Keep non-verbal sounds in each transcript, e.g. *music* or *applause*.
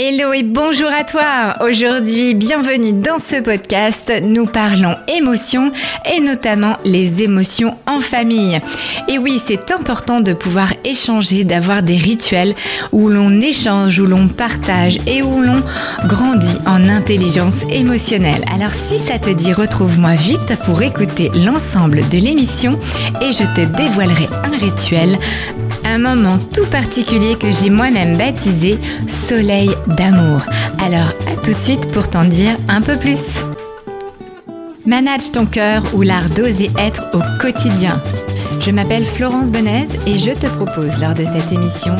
Hello et bonjour à toi. Aujourd'hui, bienvenue dans ce podcast. Nous parlons émotions et notamment les émotions en famille. Et oui, c'est important de pouvoir échanger, d'avoir des rituels où l'on échange, où l'on partage et où l'on grandit en intelligence émotionnelle. Alors si ça te dit, retrouve-moi vite pour écouter l'ensemble de l'émission et je te dévoilerai un rituel un moment tout particulier que j'ai moi-même baptisé Soleil d'amour. Alors à tout de suite pour t'en dire un peu plus. Manage ton cœur ou l'art d'oser être au quotidien. Je m'appelle Florence Benez et je te propose lors de cette émission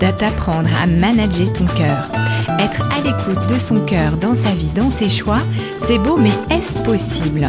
de t'apprendre à manager ton cœur. Être à l'écoute de son cœur dans sa vie, dans ses choix, c'est beau mais est-ce possible?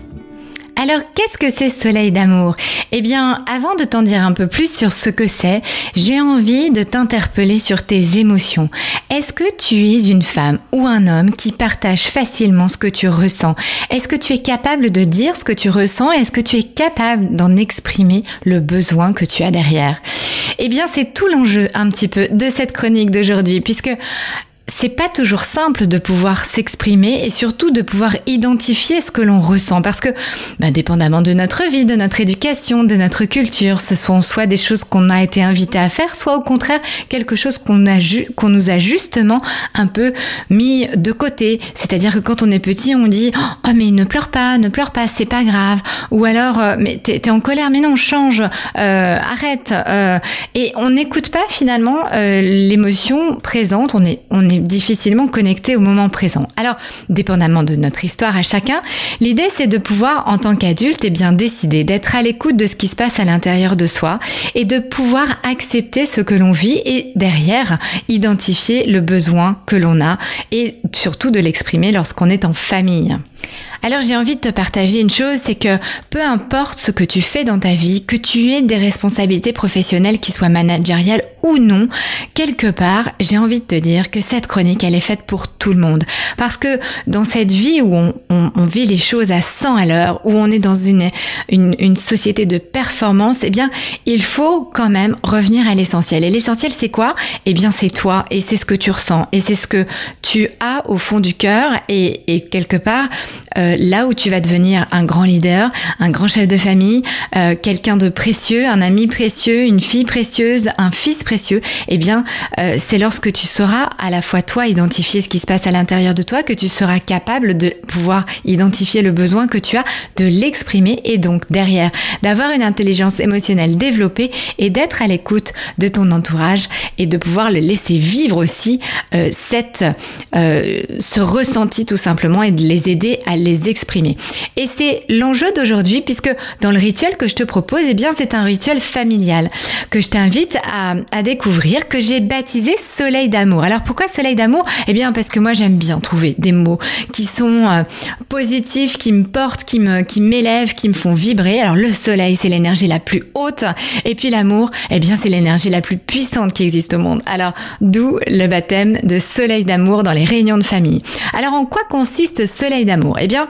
Alors, qu'est-ce que c'est Soleil d'amour? Eh bien, avant de t'en dire un peu plus sur ce que c'est, j'ai envie de t'interpeller sur tes émotions. Est-ce que tu es une femme ou un homme qui partage facilement ce que tu ressens? Est-ce que tu es capable de dire ce que tu ressens? Est-ce que tu es capable d'en exprimer le besoin que tu as derrière? Eh bien, c'est tout l'enjeu un petit peu de cette chronique d'aujourd'hui, puisque c'est pas toujours simple de pouvoir s'exprimer et surtout de pouvoir identifier ce que l'on ressent parce que, bah, dépendamment de notre vie, de notre éducation, de notre culture, ce sont soit des choses qu'on a été invité à faire, soit au contraire quelque chose qu'on a qu'on nous a justement un peu mis de côté. C'est-à-dire que quand on est petit, on dit oh mais ne pleure pas, ne pleure pas, c'est pas grave. Ou alors euh, mais t'es es en colère, mais non change, euh, arrête. Euh, et on n'écoute pas finalement l'émotion présente. On est on est difficilement connecté au moment présent. Alors, dépendamment de notre histoire à chacun, l'idée c'est de pouvoir, en tant qu'adulte, eh bien décider d'être à l'écoute de ce qui se passe à l'intérieur de soi et de pouvoir accepter ce que l'on vit et derrière identifier le besoin que l'on a et surtout de l'exprimer lorsqu'on est en famille. Alors j'ai envie de te partager une chose, c'est que peu importe ce que tu fais dans ta vie, que tu aies des responsabilités professionnelles qui soient managériales ou non, quelque part, j'ai envie de te dire que cette chronique, elle est faite pour tout le monde. Parce que dans cette vie où on, vit les choses à 100 à l'heure, où on est dans une, société de performance, eh bien, il faut quand même revenir à l'essentiel. Et l'essentiel, c'est quoi? Eh bien, c'est toi et c'est ce que tu ressens et c'est ce que tu as au fond du cœur et quelque part, euh, là où tu vas devenir un grand leader, un grand chef de famille, euh, quelqu'un de précieux, un ami précieux, une fille précieuse, un fils précieux, eh bien, euh, c'est lorsque tu sauras à la fois toi identifier ce qui se passe à l'intérieur de toi que tu seras capable de pouvoir identifier le besoin que tu as, de l'exprimer et donc derrière d'avoir une intelligence émotionnelle développée et d'être à l'écoute de ton entourage et de pouvoir le laisser vivre aussi cette ce ressenti tout simplement et de les aider à les exprimer. Et c'est l'enjeu d'aujourd'hui puisque dans le rituel que je te propose, eh bien c'est un rituel familial que je t'invite à, découvrir, que j'ai baptisé Soleil d'amour. Alors pourquoi Soleil d'amour? Eh bien parce que moi j'aime bien trouver des mots qui sont euh, positifs, qui me portent, qui me qui m'élèvent, qui me font vibrer. Alors le soleil c'est l'énergie la plus haute et puis l'amour, eh bien c'est l'énergie la plus puissante qui existe au monde. Alors d'où le baptême de Soleil d'amour dans les réunions de famille. Alors en quoi consiste Soleil d'amour? Eh bien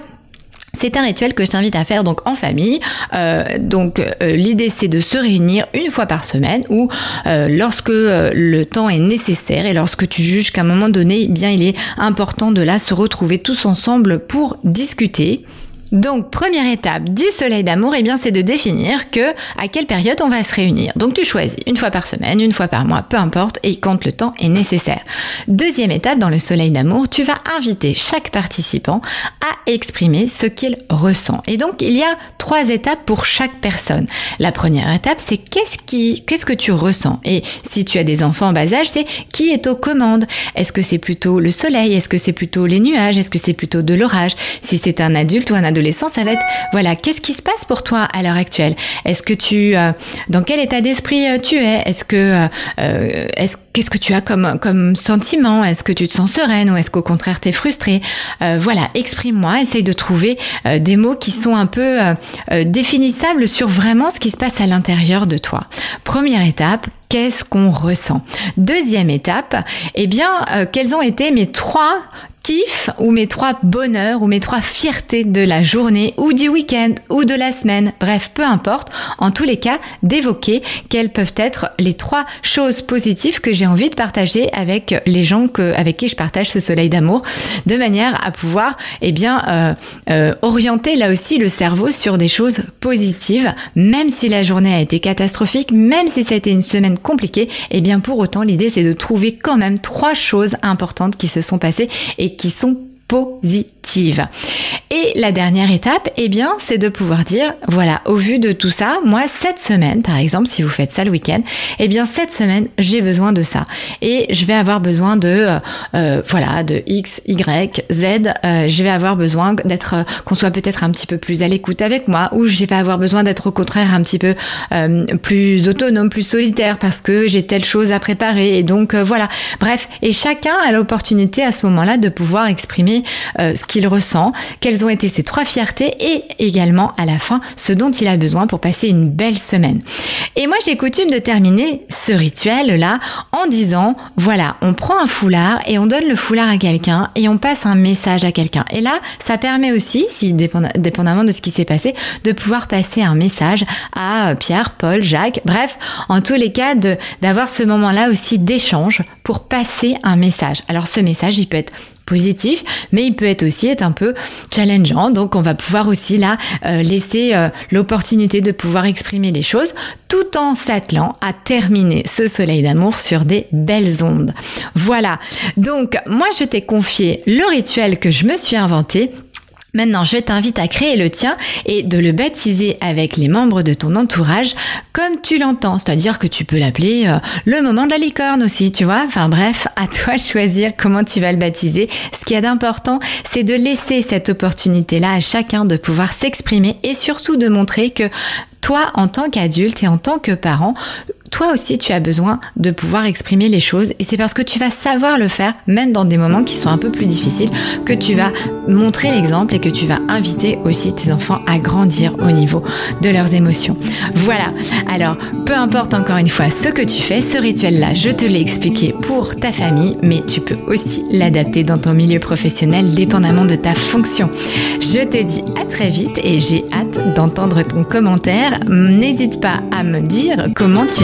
c'est un rituel que je t'invite à faire donc en famille. Euh, donc euh, l'idée c'est de se réunir une fois par semaine ou euh, lorsque le temps est nécessaire et lorsque tu juges qu'à un moment donné, eh bien il est important de là se retrouver tous ensemble pour discuter donc, première étape du soleil d'amour, eh bien, c'est de définir que à quelle période on va se réunir. Donc, tu choisis une fois par semaine, une fois par mois, peu importe, et quand le temps est nécessaire. Deuxième étape dans le soleil d'amour, tu vas inviter chaque participant à exprimer ce qu'il ressent. Et donc, il y a trois étapes pour chaque personne. La première étape, c'est qu'est-ce qu'est-ce que tu ressens? Et si tu as des enfants en bas âge, c'est qui est aux commandes? Est-ce que c'est plutôt le soleil? Est-ce que c'est plutôt les nuages? Est-ce que c'est plutôt de l'orage? Si c'est un adulte ou un adolescent, ça va être voilà, qu'est-ce qui se passe pour toi à l'heure actuelle? Est-ce que tu euh, dans quel état d'esprit euh, tu es? Est-ce que euh, est-ce qu'est-ce que tu as comme sentiment? Est-ce que tu te sens sereine ou est-ce qu'au contraire tu es frustrée Voilà, exprime-moi, essaye de trouver des mots qui sont un peu définissables sur vraiment ce qui se passe à l'intérieur de toi. Première étape, qu'est-ce qu'on ressent? Deuxième étape, eh bien, quels ont été mes trois ou mes trois bonheurs ou mes trois fiertés de la journée ou du week-end ou de la semaine. Bref, peu importe. En tous les cas, d'évoquer quelles peuvent être les trois choses positives que j'ai envie de partager avec les gens que, avec qui je partage ce soleil d'amour, de manière à pouvoir, eh bien, euh, euh, orienter là aussi le cerveau sur des choses positives, même si la journée a été catastrophique, même si ça a été une semaine compliquée. Eh bien, pour autant, l'idée c'est de trouver quand même trois choses importantes qui se sont passées et qui sont Et la dernière étape, eh bien, c'est de pouvoir dire, voilà, au vu de tout ça, moi, cette semaine, par exemple, si vous faites ça le week-end, eh bien, cette semaine, j'ai besoin de ça. Et je vais avoir besoin de, euh, euh, voilà, de X, Y, Z. Euh, je vais avoir besoin d'être, qu'on soit peut-être un petit peu plus à l'écoute avec moi, ou je vais avoir besoin d'être au contraire un petit peu plus autonome, plus solitaire, parce que j'ai telle chose à préparer. Et donc, voilà. Bref, et chacun a l'opportunité à ce moment-là de pouvoir exprimer ce ressent, quelles ont été ses trois fiertés et également à la fin ce dont il a besoin pour passer une belle semaine. Et moi j'ai coutume de terminer ce rituel là en disant voilà on prend un foulard et on donne le foulard à quelqu'un et on passe un message à quelqu'un. Et là ça permet aussi, si dépendamment de ce qui s'est passé, de pouvoir passer un message à Pierre, Paul, Jacques, bref, en tous les cas d'avoir ce moment là aussi d'échange pour passer un message. Alors ce message il peut être mais il peut être aussi être un peu challengeant. Donc on va pouvoir aussi là euh, laisser euh, l'opportunité de pouvoir exprimer les choses tout en s'attelant à terminer ce soleil d'amour sur des belles ondes. Voilà. Donc moi je t'ai confié le rituel que je me suis inventé Maintenant, je t'invite à créer le tien et de le baptiser avec les membres de ton entourage comme tu l'entends. C'est-à-dire que tu peux l'appeler euh, le moment de la licorne aussi, tu vois. Enfin bref, *laughs* à toi de choisir comment tu vas le baptiser. Ce qui est d'important, c'est de laisser cette opportunité-là à chacun de pouvoir s'exprimer et surtout de montrer que toi, en tant qu'adulte et en tant que parent, toi aussi tu as besoin de pouvoir exprimer les choses et c'est parce que tu vas savoir le faire même dans des moments qui sont un peu plus difficiles que tu vas montrer l'exemple et que tu vas inviter aussi tes enfants à grandir au niveau de leurs émotions. Voilà. Alors, peu importe encore une fois ce que tu fais, ce rituel-là, je te l'ai expliqué pour ta famille, mais tu peux aussi l'adapter dans ton milieu professionnel dépendamment de ta fonction. Je te dis à très vite et j'ai hâte d'entendre ton commentaire. N'hésite pas à me dire comment tu